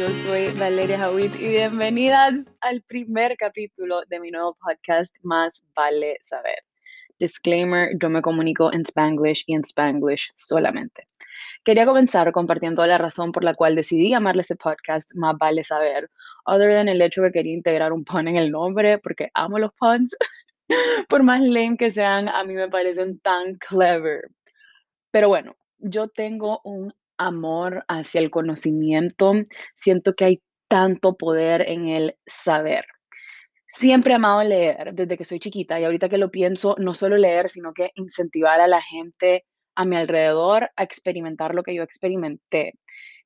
Yo soy Valeria Hawit y bienvenidas al primer capítulo de mi nuevo podcast Más Vale Saber. Disclaimer, yo me comunico en Spanglish y en Spanglish solamente. Quería comenzar compartiendo la razón por la cual decidí llamarle este podcast Más Vale Saber, other than el hecho que quería integrar un pun en el nombre, porque amo los puns. por más lame que sean, a mí me parecen tan clever. Pero bueno, yo tengo un amor hacia el conocimiento. Siento que hay tanto poder en el saber. Siempre he amado leer desde que soy chiquita y ahorita que lo pienso, no solo leer, sino que incentivar a la gente a mi alrededor a experimentar lo que yo experimenté.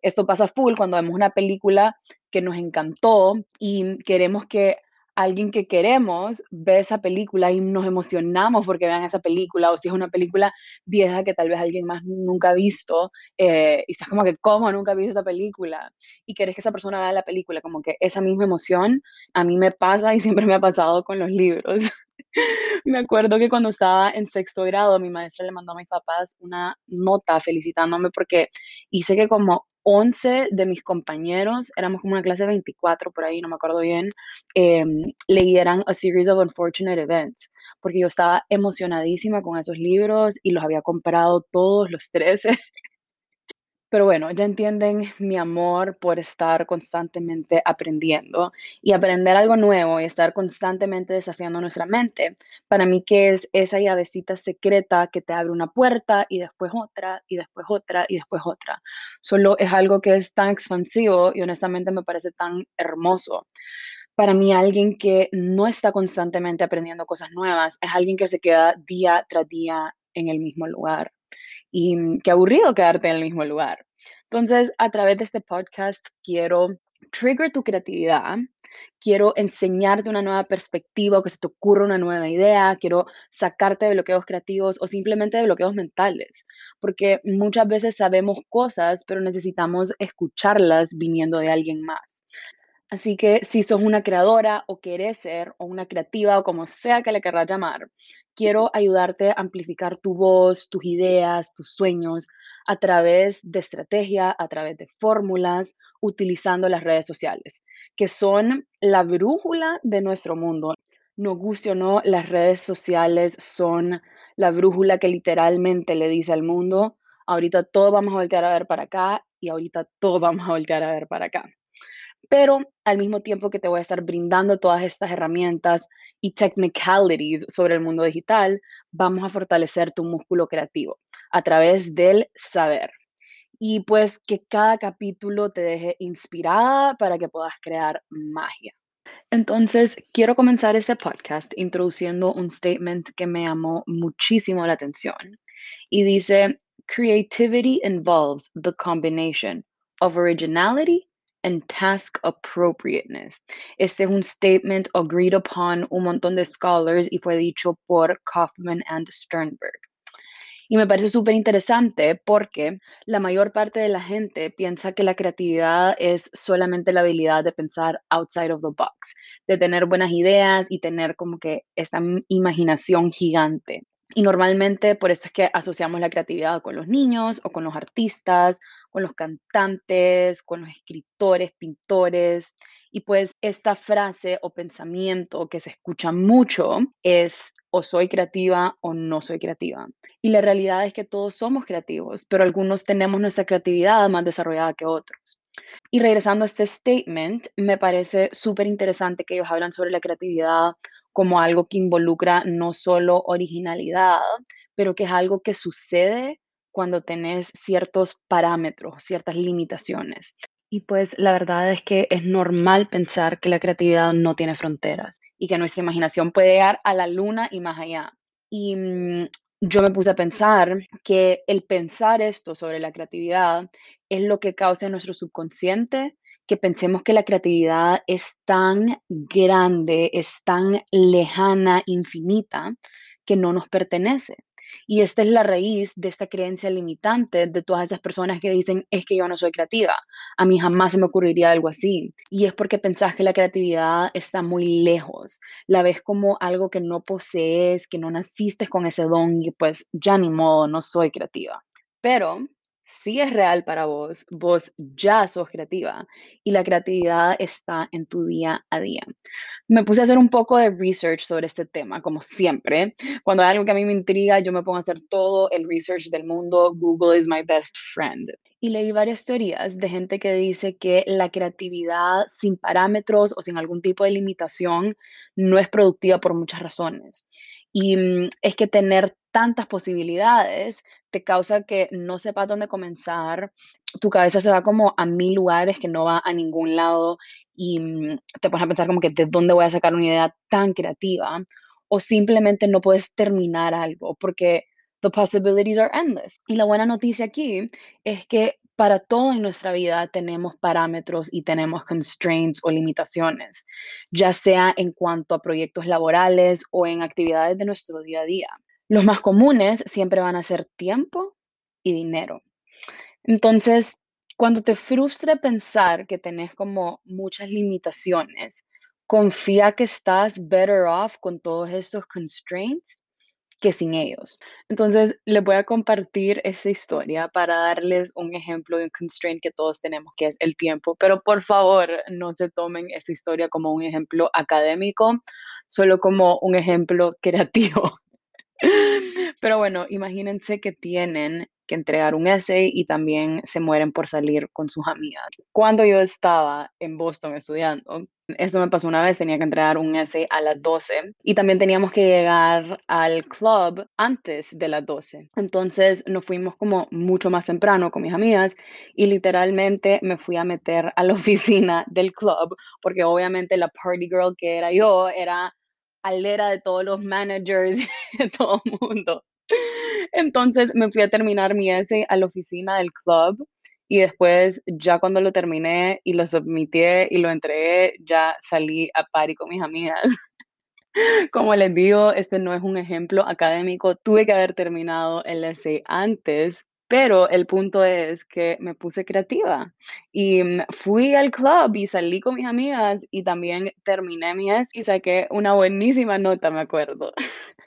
Esto pasa full cuando vemos una película que nos encantó y queremos que alguien que queremos ve esa película y nos emocionamos porque vean esa película, o si es una película vieja que tal vez alguien más nunca ha visto, eh, y estás como que, ¿cómo nunca he visto esa película? Y querés que esa persona vea la película, como que esa misma emoción a mí me pasa y siempre me ha pasado con los libros. Me acuerdo que cuando estaba en sexto grado, mi maestra le mandó a mis papás una nota felicitándome porque hice que como 11 de mis compañeros, éramos como una clase de 24 por ahí, no me acuerdo bien, eh, leyeran A Series of Unfortunate Events, porque yo estaba emocionadísima con esos libros y los había comprado todos los 13. Pero bueno, ya entienden mi amor por estar constantemente aprendiendo y aprender algo nuevo y estar constantemente desafiando nuestra mente. Para mí, que es esa llavecita secreta que te abre una puerta y después otra y después otra y después otra. Solo es algo que es tan expansivo y honestamente me parece tan hermoso. Para mí, alguien que no está constantemente aprendiendo cosas nuevas es alguien que se queda día tras día en el mismo lugar y mm, qué aburrido quedarte en el mismo lugar. Entonces, a través de este podcast quiero trigger tu creatividad, quiero enseñarte una nueva perspectiva o que se te ocurra una nueva idea, quiero sacarte de bloqueos creativos o simplemente de bloqueos mentales, porque muchas veces sabemos cosas, pero necesitamos escucharlas viniendo de alguien más. Así que si sos una creadora o querés ser, o una creativa, o como sea que le querrás llamar, quiero ayudarte a amplificar tu voz, tus ideas, tus sueños a través de estrategia, a través de fórmulas, utilizando las redes sociales, que son la brújula de nuestro mundo. No guste o no, las redes sociales son la brújula que literalmente le dice al mundo, ahorita todos vamos a voltear a ver para acá y ahorita todos vamos a voltear a ver para acá pero al mismo tiempo que te voy a estar brindando todas estas herramientas y technicalities sobre el mundo digital, vamos a fortalecer tu músculo creativo a través del saber. Y pues que cada capítulo te deje inspirada para que puedas crear magia. Entonces, quiero comenzar este podcast introduciendo un statement que me llamó muchísimo la atención. Y dice, Creativity involves the combination of originality and task appropriateness. Este es un statement agreed upon un montón de scholars y fue dicho por Kaufman and Sternberg. Y me parece súper interesante porque la mayor parte de la gente piensa que la creatividad es solamente la habilidad de pensar outside of the box, de tener buenas ideas y tener como que esta imaginación gigante. Y normalmente por eso es que asociamos la creatividad con los niños o con los artistas con los cantantes, con los escritores, pintores. Y pues esta frase o pensamiento que se escucha mucho es o soy creativa o no soy creativa. Y la realidad es que todos somos creativos, pero algunos tenemos nuestra creatividad más desarrollada que otros. Y regresando a este statement, me parece súper interesante que ellos hablan sobre la creatividad como algo que involucra no solo originalidad, pero que es algo que sucede cuando tenés ciertos parámetros, ciertas limitaciones. Y pues la verdad es que es normal pensar que la creatividad no tiene fronteras y que nuestra imaginación puede llegar a la luna y más allá. Y mm, yo me puse a pensar que el pensar esto sobre la creatividad es lo que causa en nuestro subconsciente que pensemos que la creatividad es tan grande, es tan lejana, infinita, que no nos pertenece. Y esta es la raíz de esta creencia limitante de todas esas personas que dicen, es que yo no soy creativa. A mí jamás se me ocurriría algo así. Y es porque pensás que la creatividad está muy lejos. La ves como algo que no posees, que no naciste con ese don y pues ya ni modo, no soy creativa. Pero si es real para vos, vos ya sos creativa y la creatividad está en tu día a día. Me puse a hacer un poco de research sobre este tema, como siempre. Cuando hay algo que a mí me intriga, yo me pongo a hacer todo el research del mundo. Google is my best friend. Y leí varias teorías de gente que dice que la creatividad sin parámetros o sin algún tipo de limitación no es productiva por muchas razones. Y mm, es que tener tantas posibilidades te causa que no sepas dónde comenzar, tu cabeza se va como a mil lugares que no va a ningún lado y mm, te pones a pensar como que de dónde voy a sacar una idea tan creativa o simplemente no puedes terminar algo porque the possibilities are endless. Y la buena noticia aquí es que para todo en nuestra vida tenemos parámetros y tenemos constraints o limitaciones, ya sea en cuanto a proyectos laborales o en actividades de nuestro día a día. Los más comunes siempre van a ser tiempo y dinero. Entonces, cuando te frustre pensar que tenés como muchas limitaciones, confía que estás better off con todos estos constraints que sin ellos. Entonces, les voy a compartir esa historia para darles un ejemplo de un constraint que todos tenemos, que es el tiempo. Pero por favor, no se tomen esa historia como un ejemplo académico, solo como un ejemplo creativo. Pero bueno, imagínense que tienen que entregar un essay y también se mueren por salir con sus amigas. Cuando yo estaba en Boston estudiando, eso me pasó una vez, tenía que entregar un essay a las 12 y también teníamos que llegar al club antes de las 12. Entonces nos fuimos como mucho más temprano con mis amigas y literalmente me fui a meter a la oficina del club porque obviamente la party girl que era yo era alera de todos los managers, de todo el mundo. Entonces me fui a terminar mi essay a la oficina del club y después ya cuando lo terminé y lo submití y lo entregué, ya salí a party con mis amigas. Como les digo, este no es un ejemplo académico. Tuve que haber terminado el essay antes, pero el punto es que me puse creativa y mm, fui al club y salí con mis amigas y también terminé mi essay y saqué una buenísima nota, me acuerdo.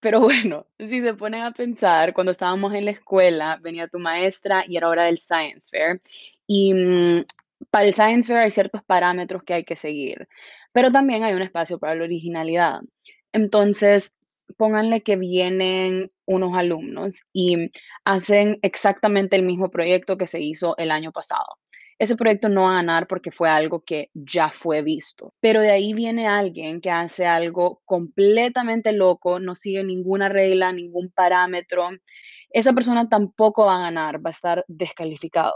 Pero bueno, si se ponen a pensar, cuando estábamos en la escuela, venía tu maestra y era hora del Science Fair. Y mm, para el Science Fair hay ciertos parámetros que hay que seguir, pero también hay un espacio para la originalidad. Entonces, pónganle que vienen unos alumnos y hacen exactamente el mismo proyecto que se hizo el año pasado ese proyecto no va a ganar porque fue algo que ya fue visto. Pero de ahí viene alguien que hace algo completamente loco, no sigue ninguna regla, ningún parámetro. Esa persona tampoco va a ganar, va a estar descalificado.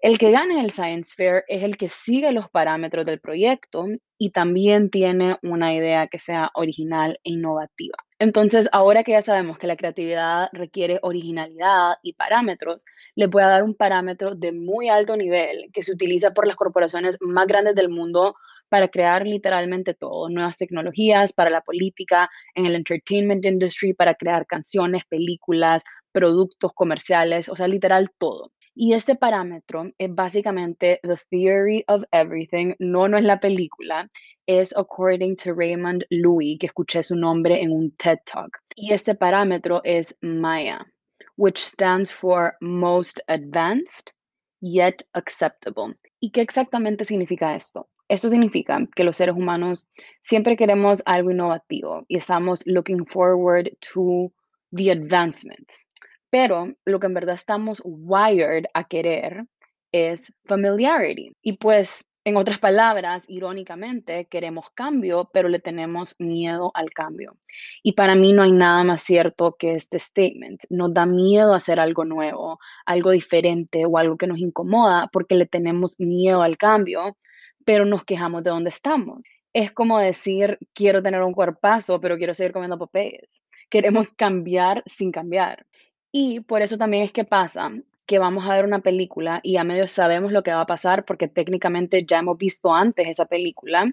El que gane el Science Fair es el que sigue los parámetros del proyecto y también tiene una idea que sea original e innovativa. Entonces, ahora que ya sabemos que la creatividad requiere originalidad y parámetros, les voy a dar un parámetro de muy alto nivel que se utiliza por las corporaciones más grandes del mundo para crear literalmente todo, nuevas tecnologías para la política, en el entertainment industry, para crear canciones, películas, productos comerciales, o sea, literal todo. Y este parámetro es básicamente The Theory of Everything, no, no es la película, es according to Raymond Louis, que escuché su nombre en un TED Talk. Y este parámetro es MAYA, which stands for Most Advanced Yet Acceptable. ¿Y qué exactamente significa esto? Esto significa que los seres humanos siempre queremos algo innovativo y estamos looking forward to the advancements. Pero lo que en verdad estamos wired a querer es familiarity. Y pues, en otras palabras, irónicamente, queremos cambio, pero le tenemos miedo al cambio. Y para mí no hay nada más cierto que este statement. Nos da miedo hacer algo nuevo, algo diferente o algo que nos incomoda porque le tenemos miedo al cambio, pero nos quejamos de dónde estamos. Es como decir, quiero tener un cuerpazo, pero quiero seguir comiendo popeyes. Queremos cambiar sin cambiar. Y por eso también es que pasa que vamos a ver una película y a medio sabemos lo que va a pasar porque técnicamente ya hemos visto antes esa película,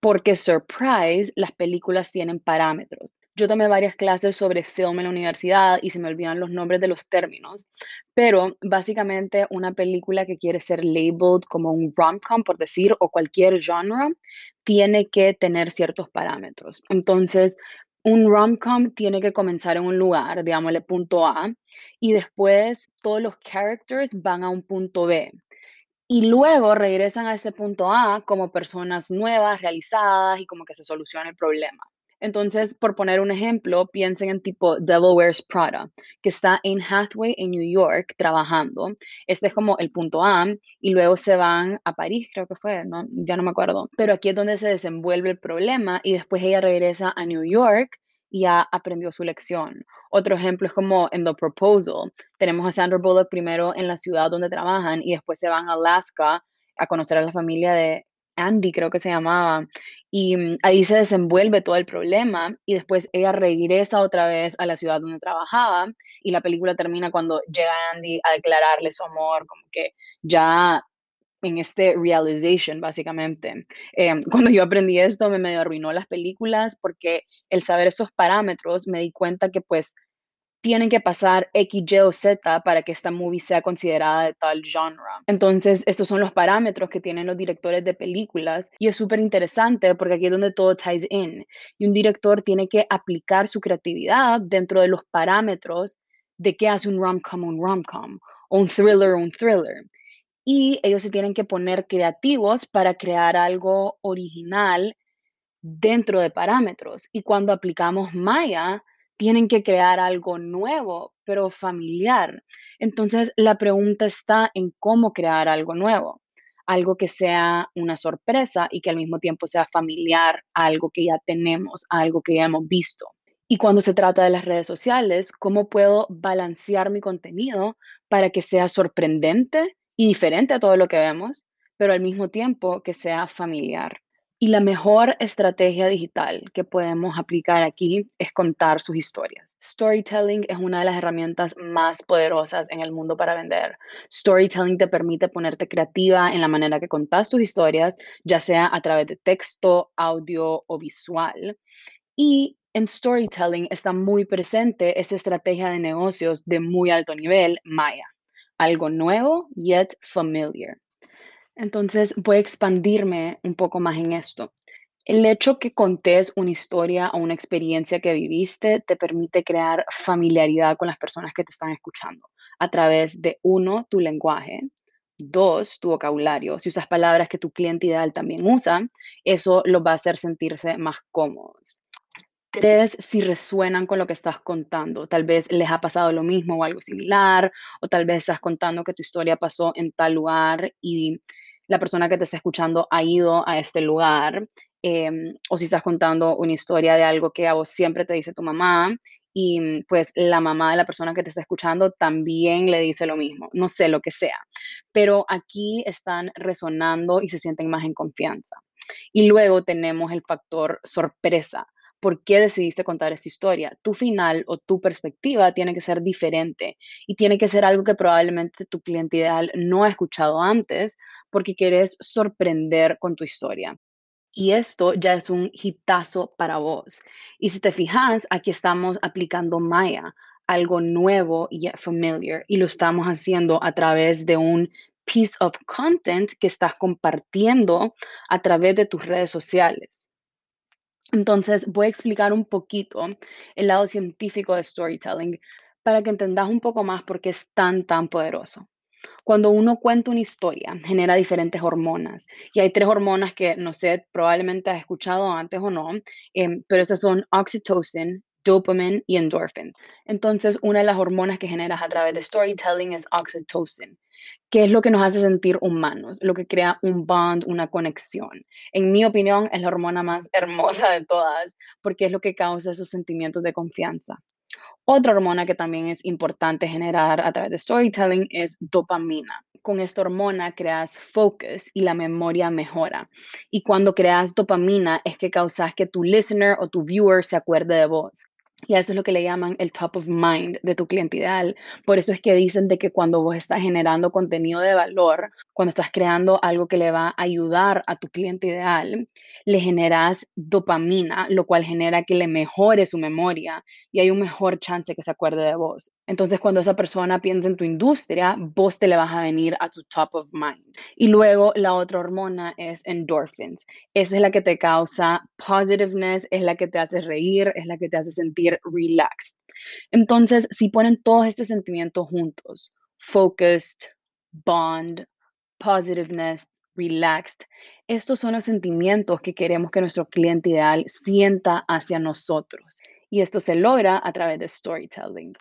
porque surprise, las películas tienen parámetros. Yo tomé varias clases sobre film en la universidad y se me olvidan los nombres de los términos, pero básicamente una película que quiere ser labeled como un rom-com, por decir, o cualquier genre, tiene que tener ciertos parámetros. Entonces, un rom-com tiene que comenzar en un lugar, digámosle punto A, y después todos los characters van a un punto B. Y luego regresan a ese punto A como personas nuevas, realizadas y como que se soluciona el problema. Entonces, por poner un ejemplo, piensen en tipo Devil Wears Prada, que está en Hathaway en New York trabajando. Este es como el punto A y luego se van a París, creo que fue, ¿no? ya no me acuerdo. Pero aquí es donde se desenvuelve el problema y después ella regresa a New York y ya aprendió su lección. Otro ejemplo es como en The Proposal. Tenemos a Sandra Bullock primero en la ciudad donde trabajan y después se van a Alaska a conocer a la familia de Andy, creo que se llamaba. Y mm, ahí se desenvuelve todo el problema y después ella regresa otra vez a la ciudad donde trabajaba y la película termina cuando llega Andy a declararle su amor, como que ya en este realization, básicamente. Em, cuando yo aprendí esto, me medio arruinó las películas porque el saber esos parámetros me di cuenta que pues tienen que pasar X, Y o Z para que esta movie sea considerada de tal genre. Entonces, estos son los parámetros que tienen los directores de películas y es súper interesante porque aquí es donde todo ties in. Y un director tiene que aplicar su creatividad dentro de los parámetros de qué hace un rom-com un rom-com o un thriller un thriller. Y ellos se tienen que poner creativos para crear algo original dentro de parámetros. Y cuando aplicamos Maya, tienen que crear algo nuevo, pero familiar. Entonces, la pregunta está en cómo crear algo nuevo, algo que sea una sorpresa y que al mismo tiempo sea familiar algo que ya tenemos, algo que ya hemos visto. Y cuando se trata de las redes sociales, ¿cómo puedo balancear mi contenido para que sea sorprendente y diferente a todo lo que vemos, pero al mismo tiempo que sea familiar? Y la mejor estrategia digital que podemos aplicar aquí es contar sus historias. Storytelling es una de las herramientas más poderosas en el mundo para vender. Storytelling te permite ponerte creativa en la manera que contas tus historias, ya sea a través de texto, audio o visual. Y en storytelling está muy presente esta estrategia de negocios de muy alto nivel, Maya. Algo nuevo, yet familiar. Entonces voy a expandirme un poco más en esto. El hecho que contés una historia o una experiencia que viviste te permite crear familiaridad con las personas que te están escuchando a través de, uno, tu lenguaje, dos, tu vocabulario. Si usas palabras que tu cliente ideal también usa, eso los va a hacer sentirse más cómodos. Tres, si resuenan con lo que estás contando. Tal vez les ha pasado lo mismo o algo similar, o tal vez estás contando que tu historia pasó en tal lugar y la persona que te está escuchando ha ido a este lugar, em, o si estás contando una historia de algo que a vos siempre te dice tu mamá y pues la mamá de la persona que te está escuchando también le dice lo mismo, no sé lo que sea, pero aquí están resonando y se sienten más en confianza. Y luego tenemos el factor sorpresa. ¿Por qué decidiste contar esta historia? Tu final o tu perspectiva tiene que ser diferente y tiene que ser algo que probablemente tu cliente ideal no ha escuchado antes porque quieres sorprender con tu historia. Y esto ya es un hitazo para vos. Y si te fijas, aquí estamos aplicando Maya, algo nuevo y familiar, y lo estamos haciendo a través de un piece of content que estás compartiendo a través de tus redes sociales. Entonces, voy a explicar un poquito el lado científico de storytelling para que entendas un poco más por qué es tan, tan poderoso. Cuando uno cuenta una historia, genera diferentes hormonas. Y hay tres hormonas que, no sé, probablemente has escuchado antes o no, em, pero estas son oxytocin, dopamine y endorphins. Entonces, una de las hormonas que generas a través de storytelling es oxytocin que es lo que nos hace sentir humanos, lo que crea un bond, una conexión. En mi opinión, es la hormona más hermosa de todas, porque es lo que causa esos sentimientos de confianza. Otra hormona que también es importante generar a través de storytelling es dopamina. Con esta hormona creas focus y la memoria mejora. Y cuando creas dopamina es que causas que tu listener o tu viewer se acuerde de vos. Y eso es lo que le llaman el top of mind de tu cliente ideal. Por eso es que dicen de que cuando vos estás generando contenido de valor, cuando estás creando algo que le va a ayudar a tu cliente ideal, le generas dopamina, lo cual genera que le mejore su memoria y hay un mejor chance que se acuerde de vos. Entonces, cuando esa persona piensa en tu industria, vos te le vas a venir a tu top of mind. Y luego la otra hormona es endorphins. Esa es la que te causa positiveness, es la que te hace reír, es la que te hace sentir relaxed. Entonces, si ponen todos estos sentimientos juntos, focused, bond, positiveness, relaxed, estos son los sentimientos que queremos que nuestro cliente ideal sienta hacia nosotros. Y esto se logra a través de storytelling.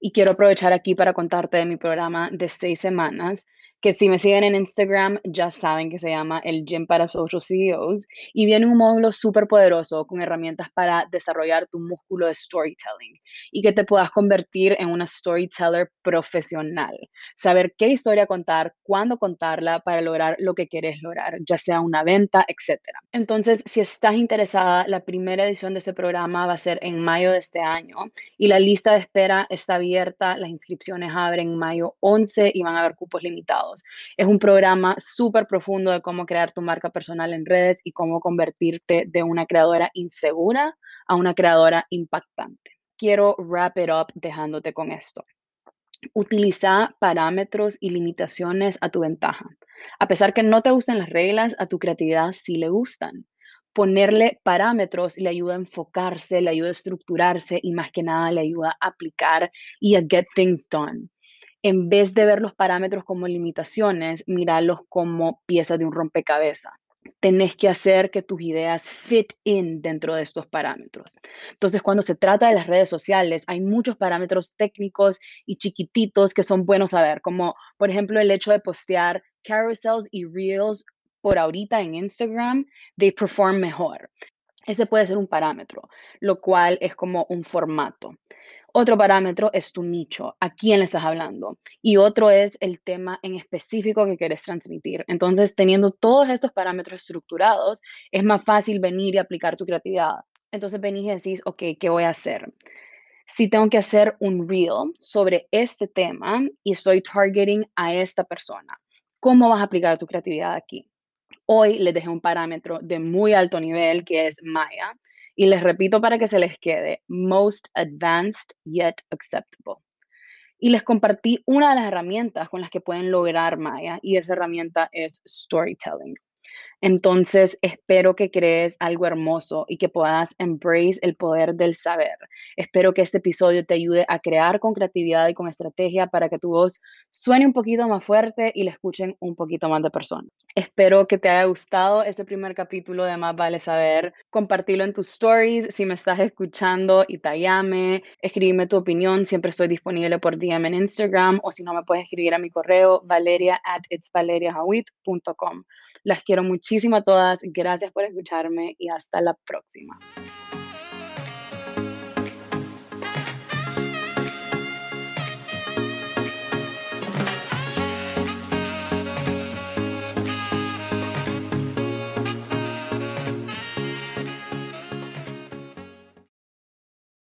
Y quiero aprovechar aquí para contarte de mi programa de seis semanas que si me siguen en Instagram ya saben que se llama el Gym para Social CEOs y viene un módulo súper poderoso con herramientas para desarrollar tu músculo de storytelling y que te puedas convertir en una storyteller profesional. Saber qué historia contar, cuándo contarla para lograr lo que quieres lograr, ya sea una venta, etc. Entonces, si estás interesada, la primera edición de este programa va a ser en mayo de este año y la lista de espera está abierta, las inscripciones abren en mayo 11 y van a haber cupos limitados. Es un programa súper profundo de cómo crear tu marca personal en redes y cómo convertirte de una creadora insegura a una creadora impactante. Quiero wrap it up dejándote con esto. Utiliza parámetros y limitaciones a tu ventaja. A pesar que no te gusten las reglas, a tu creatividad sí le gustan. Ponerle parámetros le ayuda a enfocarse, le ayuda a estructurarse y más que nada le ayuda a aplicar y a get things done en vez de ver los parámetros como limitaciones, míralo como piezas de un rompecabezas. Tenés que hacer que tus ideas fit in dentro de estos parámetros. Entonces, cuando se trata de las redes sociales, hay muchos parámetros técnicos y chiquititos que son buenos saber, como por ejemplo el hecho de postear carousels y reels por ahorita en Instagram, they perform mejor. Ese puede ser un parámetro, lo cual es como un formato. Otro parámetro es tu nicho, a quién le estás hablando. Y otro es el tema en específico que quieres transmitir. Entonces, teniendo todos estos parámetros estructurados, es más fácil venir y aplicar tu creatividad. Entonces, venís y decís, ok, ¿qué voy a hacer? Si tengo que hacer un reel sobre este tema y estoy targeting a esta persona, ¿cómo vas a aplicar tu creatividad aquí? Hoy les dejé un parámetro de muy alto nivel que es Maya y les repito para que se les quede, most advanced yet acceptable. Y les compartí una de las herramientas con las que pueden lograr Maya y esa herramienta es storytelling. Entonces, espero que crees algo hermoso y que puedas embrace el poder del saber. Espero que este episodio te ayude a crear con creatividad y con estrategia para que tu voz suene un poquito más fuerte y la escuchen un poquito más de personas. Espero que te haya gustado este primer capítulo de Más Vale Saber. Compartilo en tus stories si me estás escuchando y te llame. Escríbeme tu opinión. Siempre estoy disponible por DM en Instagram o si no me puedes escribir a mi correo valeria at itsvaleriahawit.com. Las quiero muchísimo a todas. Gracias por escucharme y hasta la próxima.